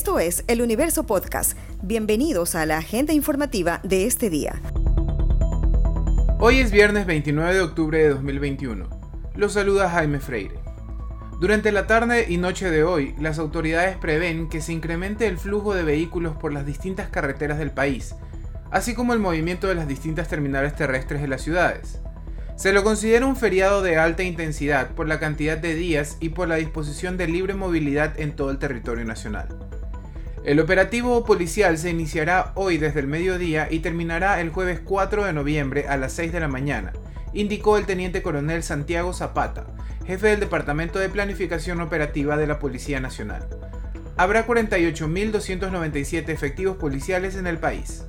Esto es El Universo Podcast. Bienvenidos a la agenda informativa de este día. Hoy es viernes 29 de octubre de 2021. Los saluda Jaime Freire. Durante la tarde y noche de hoy, las autoridades prevén que se incremente el flujo de vehículos por las distintas carreteras del país, así como el movimiento de las distintas terminales terrestres de las ciudades. Se lo considera un feriado de alta intensidad por la cantidad de días y por la disposición de libre movilidad en todo el territorio nacional. El operativo policial se iniciará hoy desde el mediodía y terminará el jueves 4 de noviembre a las 6 de la mañana, indicó el teniente coronel Santiago Zapata, jefe del Departamento de Planificación Operativa de la Policía Nacional. Habrá 48.297 efectivos policiales en el país.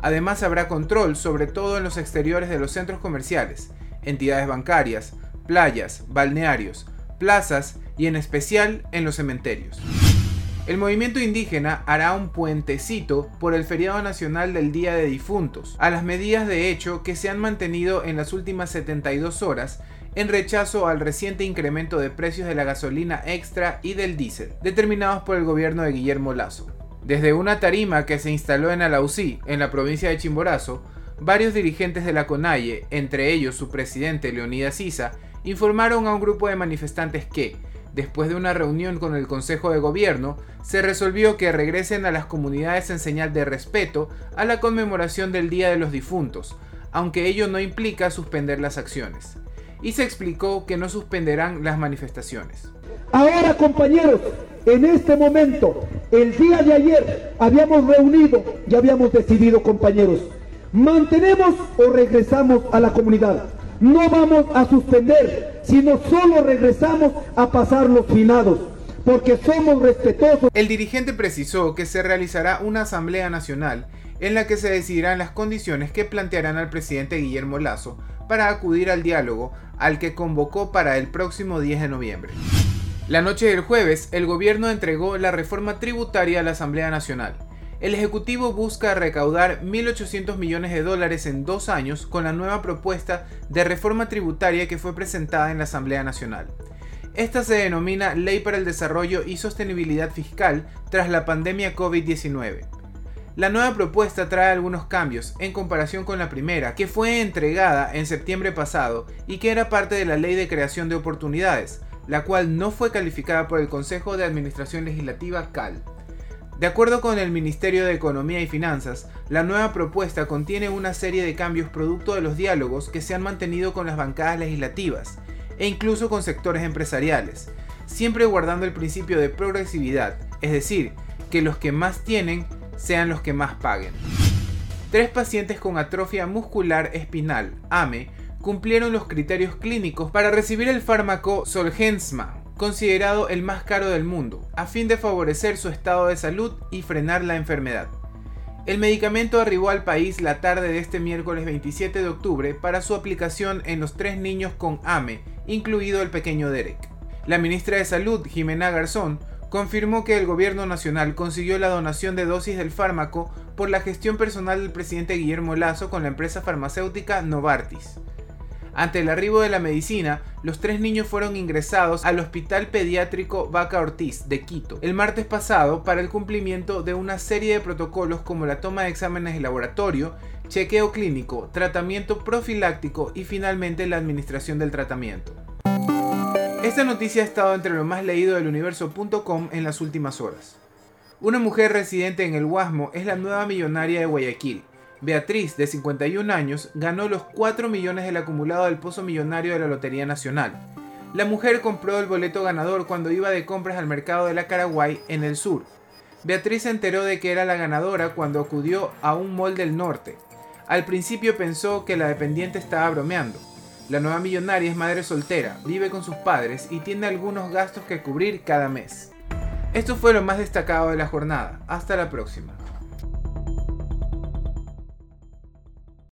Además habrá control sobre todo en los exteriores de los centros comerciales, entidades bancarias, playas, balnearios, plazas y en especial en los cementerios. El movimiento indígena hará un puentecito por el feriado nacional del Día de Difuntos, a las medidas de hecho que se han mantenido en las últimas 72 horas en rechazo al reciente incremento de precios de la gasolina extra y del diésel, determinados por el gobierno de Guillermo Lazo. Desde una tarima que se instaló en Alausí, en la provincia de Chimborazo, varios dirigentes de la CONAIE, entre ellos su presidente Leonidas Sisa, informaron a un grupo de manifestantes que, después de una reunión con el Consejo de Gobierno, se resolvió que regresen a las comunidades en señal de respeto a la conmemoración del Día de los Difuntos, aunque ello no implica suspender las acciones. Y se explicó que no suspenderán las manifestaciones. Ahora, compañeros, en este momento, el día de ayer, habíamos reunido y habíamos decidido, compañeros, mantenemos o regresamos a la comunidad. No vamos a suspender, sino solo regresamos a pasar los finados porque somos respetuosos. El dirigente precisó que se realizará una asamblea nacional en la que se decidirán las condiciones que plantearán al presidente Guillermo Lazo para acudir al diálogo al que convocó para el próximo 10 de noviembre. La noche del jueves, el gobierno entregó la reforma tributaria a la Asamblea Nacional. El Ejecutivo busca recaudar 1.800 millones de dólares en dos años con la nueva propuesta de reforma tributaria que fue presentada en la Asamblea Nacional. Esta se denomina Ley para el Desarrollo y Sostenibilidad Fiscal tras la pandemia COVID-19. La nueva propuesta trae algunos cambios en comparación con la primera, que fue entregada en septiembre pasado y que era parte de la Ley de Creación de Oportunidades, la cual no fue calificada por el Consejo de Administración Legislativa CAL. De acuerdo con el Ministerio de Economía y Finanzas, la nueva propuesta contiene una serie de cambios producto de los diálogos que se han mantenido con las bancadas legislativas e incluso con sectores empresariales, siempre guardando el principio de progresividad, es decir, que los que más tienen sean los que más paguen. Tres pacientes con atrofia muscular espinal, AME, cumplieron los criterios clínicos para recibir el fármaco Solgensma, considerado el más caro del mundo, a fin de favorecer su estado de salud y frenar la enfermedad. El medicamento arribó al país la tarde de este miércoles 27 de octubre para su aplicación en los tres niños con AME, incluido el pequeño Derek. La ministra de Salud, Jimena Garzón, confirmó que el gobierno nacional consiguió la donación de dosis del fármaco por la gestión personal del presidente Guillermo Lazo con la empresa farmacéutica Novartis. Ante el arribo de la medicina, los tres niños fueron ingresados al Hospital Pediátrico Vaca Ortiz de Quito el martes pasado para el cumplimiento de una serie de protocolos como la toma de exámenes de laboratorio, chequeo clínico, tratamiento profiláctico y finalmente la administración del tratamiento. Esta noticia ha estado entre lo más leído del universo.com en las últimas horas. Una mujer residente en el Guasmo es la nueva millonaria de Guayaquil Beatriz, de 51 años, ganó los 4 millones del acumulado del Pozo Millonario de la Lotería Nacional. La mujer compró el boleto ganador cuando iba de compras al mercado de la Caraguay en el sur. Beatriz se enteró de que era la ganadora cuando acudió a un mall del norte. Al principio pensó que la dependiente estaba bromeando. La nueva millonaria es madre soltera, vive con sus padres y tiene algunos gastos que cubrir cada mes. Esto fue lo más destacado de la jornada. Hasta la próxima.